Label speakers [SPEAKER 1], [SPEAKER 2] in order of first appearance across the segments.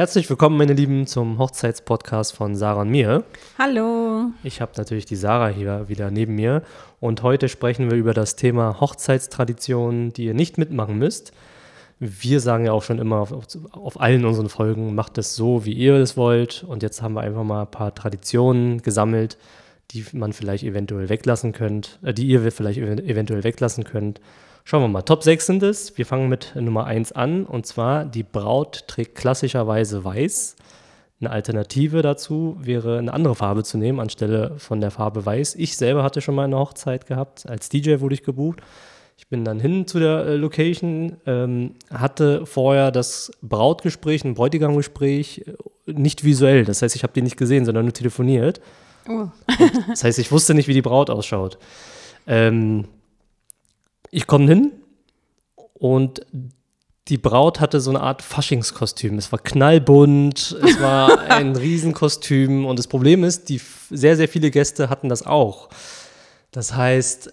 [SPEAKER 1] Herzlich willkommen, meine Lieben, zum Hochzeitspodcast von Sarah und mir.
[SPEAKER 2] Hallo.
[SPEAKER 1] Ich habe natürlich die Sarah hier wieder neben mir und heute sprechen wir über das Thema Hochzeitstraditionen, die ihr nicht mitmachen müsst. Wir sagen ja auch schon immer auf, auf allen unseren Folgen, macht es so, wie ihr es wollt. Und jetzt haben wir einfach mal ein paar Traditionen gesammelt, die man vielleicht eventuell weglassen könnt, äh, die ihr vielleicht eventuell weglassen könnt Schauen wir mal. Top 6 sind es. Wir fangen mit Nummer 1 an. Und zwar, die Braut trägt klassischerweise weiß. Eine Alternative dazu wäre, eine andere Farbe zu nehmen, anstelle von der Farbe weiß. Ich selber hatte schon mal eine Hochzeit gehabt. Als DJ wurde ich gebucht. Ich bin dann hin zu der äh, Location, ähm, hatte vorher das Brautgespräch, ein Bräutigamgespräch, äh, nicht visuell. Das heißt, ich habe die nicht gesehen, sondern nur telefoniert. Oh. das heißt, ich wusste nicht, wie die Braut ausschaut. Ähm, ich komme hin und die Braut hatte so eine Art Faschingskostüm. Es war knallbunt, es war ein Riesenkostüm und das Problem ist, die sehr, sehr viele Gäste hatten das auch. Das heißt,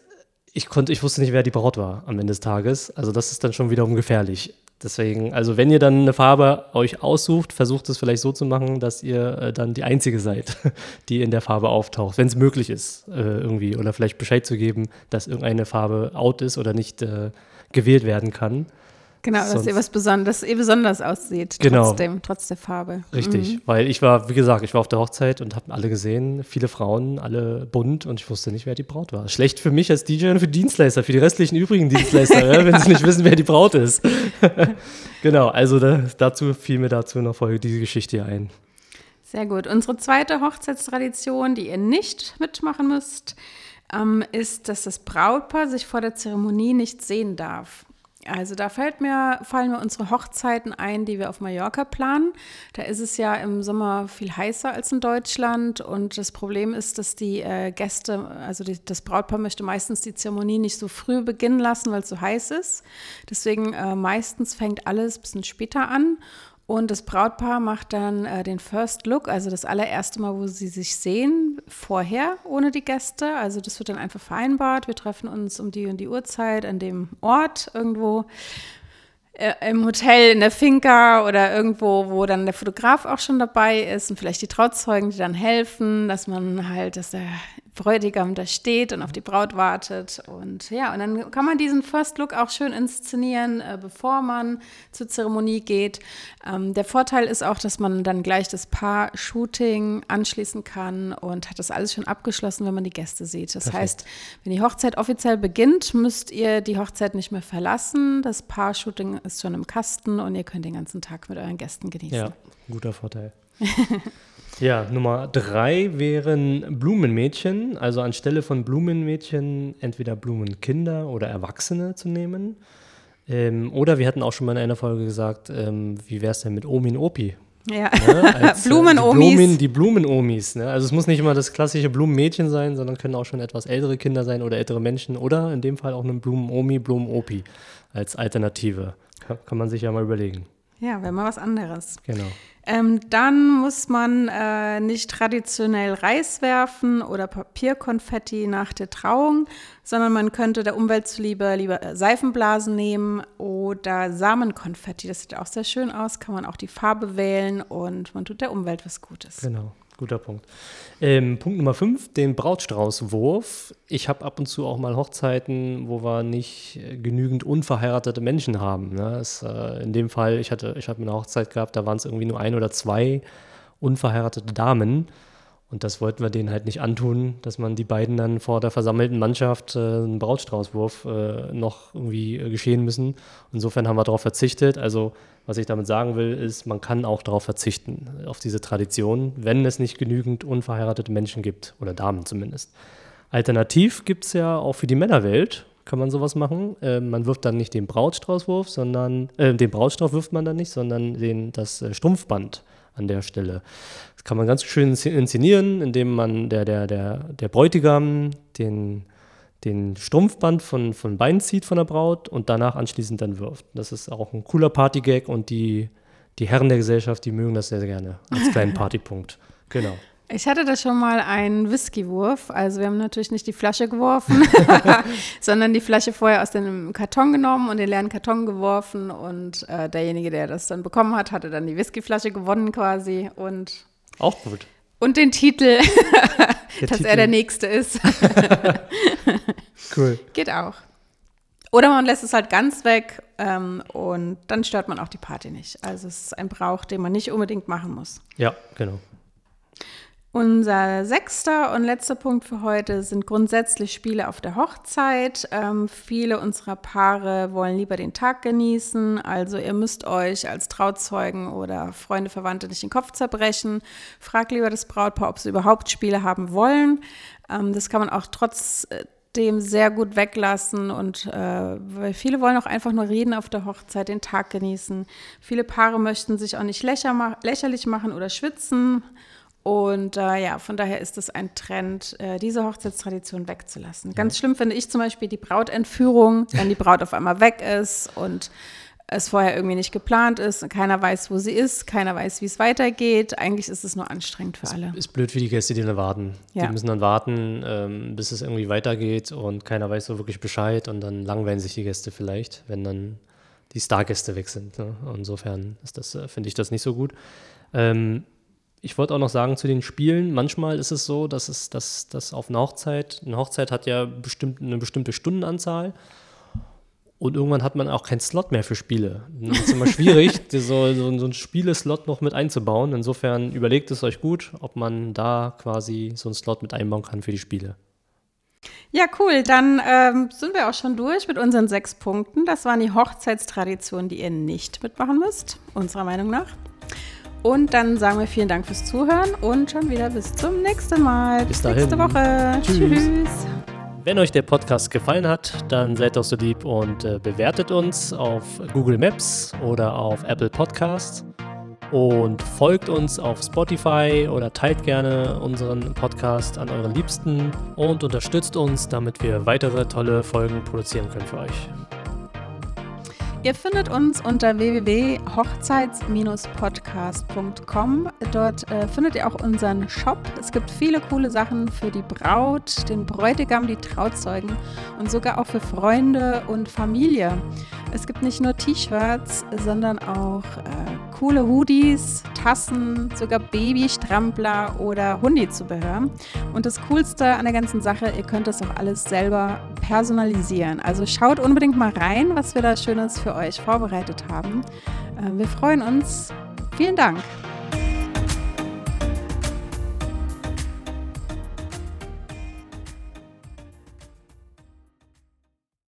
[SPEAKER 1] ich konnte, ich wusste nicht, wer die Braut war am Ende des Tages. Also das ist dann schon wiederum gefährlich. Deswegen, also wenn ihr dann eine Farbe euch aussucht, versucht es vielleicht so zu machen, dass ihr äh, dann die Einzige seid, die in der Farbe auftaucht, wenn es möglich ist, äh, irgendwie. Oder vielleicht Bescheid zu geben, dass irgendeine Farbe out ist oder nicht äh, gewählt werden kann.
[SPEAKER 2] Genau, dass ihr was Besonderes, dass ihr besonders aussieht,
[SPEAKER 1] genau.
[SPEAKER 2] trotzdem, trotz der Farbe.
[SPEAKER 1] Richtig, mhm. weil ich war, wie gesagt, ich war auf der Hochzeit und habe alle gesehen, viele Frauen, alle bunt und ich wusste nicht, wer die Braut war. Schlecht für mich als DJ und für Dienstleister, für die restlichen übrigen Dienstleister, ja, wenn sie nicht wissen, wer die Braut ist. genau, also da, dazu fiel mir dazu noch vorher diese Geschichte ein.
[SPEAKER 2] Sehr gut. Unsere zweite Hochzeitstradition, die ihr nicht mitmachen müsst, ähm, ist, dass das Brautpaar sich vor der Zeremonie nicht sehen darf. Also da fällt mir, fallen mir unsere Hochzeiten ein, die wir auf Mallorca planen. Da ist es ja im Sommer viel heißer als in Deutschland und das Problem ist, dass die äh, Gäste, also die, das Brautpaar möchte meistens die Zeremonie nicht so früh beginnen lassen, weil es so heiß ist. Deswegen äh, meistens fängt alles ein bisschen später an und das Brautpaar macht dann äh, den First Look, also das allererste Mal, wo sie sich sehen, vorher ohne die Gäste. Also das wird dann einfach vereinbart. Wir treffen uns um die und die Uhrzeit an dem Ort irgendwo äh, im Hotel, in der Finca oder irgendwo, wo dann der Fotograf auch schon dabei ist und vielleicht die Trauzeugen, die dann helfen, dass man halt, dass der Bräutigam da steht und auf die Braut wartet. Und ja, und dann kann man diesen First Look auch schön inszenieren, äh, bevor man zur Zeremonie geht. Ähm, der Vorteil ist auch, dass man dann gleich das Paar-Shooting anschließen kann und hat das alles schon abgeschlossen, wenn man die Gäste sieht. Das Perfekt. heißt, wenn die Hochzeit offiziell beginnt, müsst ihr die Hochzeit nicht mehr verlassen. Das Paar-Shooting ist schon im Kasten und ihr könnt den ganzen Tag mit euren Gästen genießen.
[SPEAKER 1] Ja, guter Vorteil. Ja, Nummer drei wären Blumenmädchen, also anstelle von Blumenmädchen entweder Blumenkinder oder Erwachsene zu nehmen. Ähm, oder wir hatten auch schon mal in einer Folge gesagt, ähm, wie wäre es denn mit Omi und Opi?
[SPEAKER 2] Ja, ne? Als, äh, Blumenomis.
[SPEAKER 1] Die, Blumen, die Blumenomis. Ne? Also es muss nicht immer das klassische Blumenmädchen sein, sondern können auch schon etwas ältere Kinder sein oder ältere Menschen oder in dem Fall auch eine Blumenomi, Blumenopi als Alternative. Kann, kann man sich ja mal überlegen.
[SPEAKER 2] Ja, wäre mal was anderes.
[SPEAKER 1] Genau.
[SPEAKER 2] Ähm, dann muss man äh, nicht traditionell Reis werfen oder Papierkonfetti nach der Trauung, sondern man könnte der Umwelt zuliebe lieber äh, Seifenblasen nehmen oder Samenkonfetti. Das sieht auch sehr schön aus, kann man auch die Farbe wählen und man tut der Umwelt was Gutes.
[SPEAKER 1] Genau. Guter Punkt. Ähm, Punkt Nummer 5, den Brautstraußwurf. Ich habe ab und zu auch mal Hochzeiten, wo wir nicht äh, genügend unverheiratete Menschen haben. Ne? Das, äh, in dem Fall, ich hatte, ich hatte eine Hochzeit gehabt, da waren es irgendwie nur ein oder zwei unverheiratete Damen. Und das wollten wir denen halt nicht antun, dass man die beiden dann vor der versammelten Mannschaft äh, einen Brautstraußwurf äh, noch irgendwie äh, geschehen müssen. Insofern haben wir darauf verzichtet. Also was ich damit sagen will, ist, man kann auch darauf verzichten, auf diese Tradition, wenn es nicht genügend unverheiratete Menschen gibt, oder Damen zumindest. Alternativ gibt es ja auch für die Männerwelt, kann man sowas machen. Äh, man wirft dann nicht den Brautstraußwurf, sondern, äh, den Brautstrauß wirft man dann nicht, sondern den, das äh, Strumpfband an der Stelle. Das kann man ganz schön inszenieren, indem man der, der, der, der Bräutigam den, den Strumpfband von, von Bein zieht von der Braut und danach anschließend dann wirft. Das ist auch ein cooler Partygag und die, die Herren der Gesellschaft, die mögen das sehr, sehr gerne als kleinen Partypunkt. Genau.
[SPEAKER 2] Ich hatte da schon mal einen Whiskywurf. Also wir haben natürlich nicht die Flasche geworfen, sondern die Flasche vorher aus dem Karton genommen und den leeren Karton geworfen. Und äh, derjenige, der das dann bekommen hat, hatte dann die Whiskyflasche gewonnen quasi. Und
[SPEAKER 1] auch gut.
[SPEAKER 2] Und den Titel, dass Titel. er der Nächste ist.
[SPEAKER 1] cool.
[SPEAKER 2] Geht auch. Oder man lässt es halt ganz weg ähm, und dann stört man auch die Party nicht. Also es ist ein Brauch, den man nicht unbedingt machen muss.
[SPEAKER 1] Ja, genau.
[SPEAKER 2] Unser sechster und letzter Punkt für heute sind grundsätzlich Spiele auf der Hochzeit. Ähm, viele unserer Paare wollen lieber den Tag genießen. Also ihr müsst euch als Trauzeugen oder Freunde, Verwandte nicht den Kopf zerbrechen. Fragt lieber das Brautpaar, ob sie überhaupt Spiele haben wollen. Ähm, das kann man auch trotzdem sehr gut weglassen und äh, weil viele wollen auch einfach nur reden auf der Hochzeit, den Tag genießen. Viele Paare möchten sich auch nicht lächerlich machen oder schwitzen und äh, ja, von daher ist es ein Trend, äh, diese Hochzeitstradition wegzulassen. Ganz ja. schlimm finde ich zum Beispiel die Brautentführung, wenn die Braut auf einmal weg ist und es vorher irgendwie nicht geplant ist und keiner weiß, wo sie ist, keiner weiß, wie es weitergeht. Eigentlich ist es nur anstrengend für
[SPEAKER 1] es
[SPEAKER 2] alle.
[SPEAKER 1] Ist blöd für die Gäste, die dann warten. Ja. Die müssen dann warten, ähm, bis es irgendwie weitergeht und keiner weiß so wirklich Bescheid und dann langweilen sich die Gäste vielleicht, wenn dann die Stargäste weg sind. Ne? Insofern ist das, äh, finde ich das nicht so gut. Ähm, ich wollte auch noch sagen zu den Spielen, manchmal ist es so, dass es dass, dass auf einer Hochzeit, eine Hochzeit hat ja bestimmt, eine bestimmte Stundenanzahl und irgendwann hat man auch keinen Slot mehr für Spiele. Es ist immer schwierig, so, so, so einen Spieleslot noch mit einzubauen. Insofern überlegt es euch gut, ob man da quasi so einen Slot mit einbauen kann für die Spiele.
[SPEAKER 2] Ja, cool. Dann ähm, sind wir auch schon durch mit unseren sechs Punkten. Das waren die Hochzeitstraditionen, die ihr nicht mitmachen müsst, unserer Meinung nach. Und dann sagen wir vielen Dank fürs Zuhören und schon wieder bis zum nächsten Mal.
[SPEAKER 1] Bis dahin.
[SPEAKER 2] Nächste Woche. Tschüss. Tschüss.
[SPEAKER 1] Wenn euch der Podcast gefallen hat, dann seid doch so lieb und äh, bewertet uns auf Google Maps oder auf Apple Podcasts und folgt uns auf Spotify oder teilt gerne unseren Podcast an euren Liebsten und unterstützt uns, damit wir weitere tolle Folgen produzieren können für euch.
[SPEAKER 2] Ihr findet uns unter www.hochzeits-podcast.com. Dort äh, findet ihr auch unseren Shop. Es gibt viele coole Sachen für die Braut, den Bräutigam, die Trauzeugen und sogar auch für Freunde und Familie. Es gibt nicht nur T-Shirts, sondern auch äh, coole Hoodies, Tassen, sogar Babystrampler oder Hundizubehör. Und das Coolste an der ganzen Sache, ihr könnt das auch alles selber personalisieren. Also schaut unbedingt mal rein, was wir da Schönes für euch vorbereitet haben. Äh, wir freuen uns. Vielen Dank.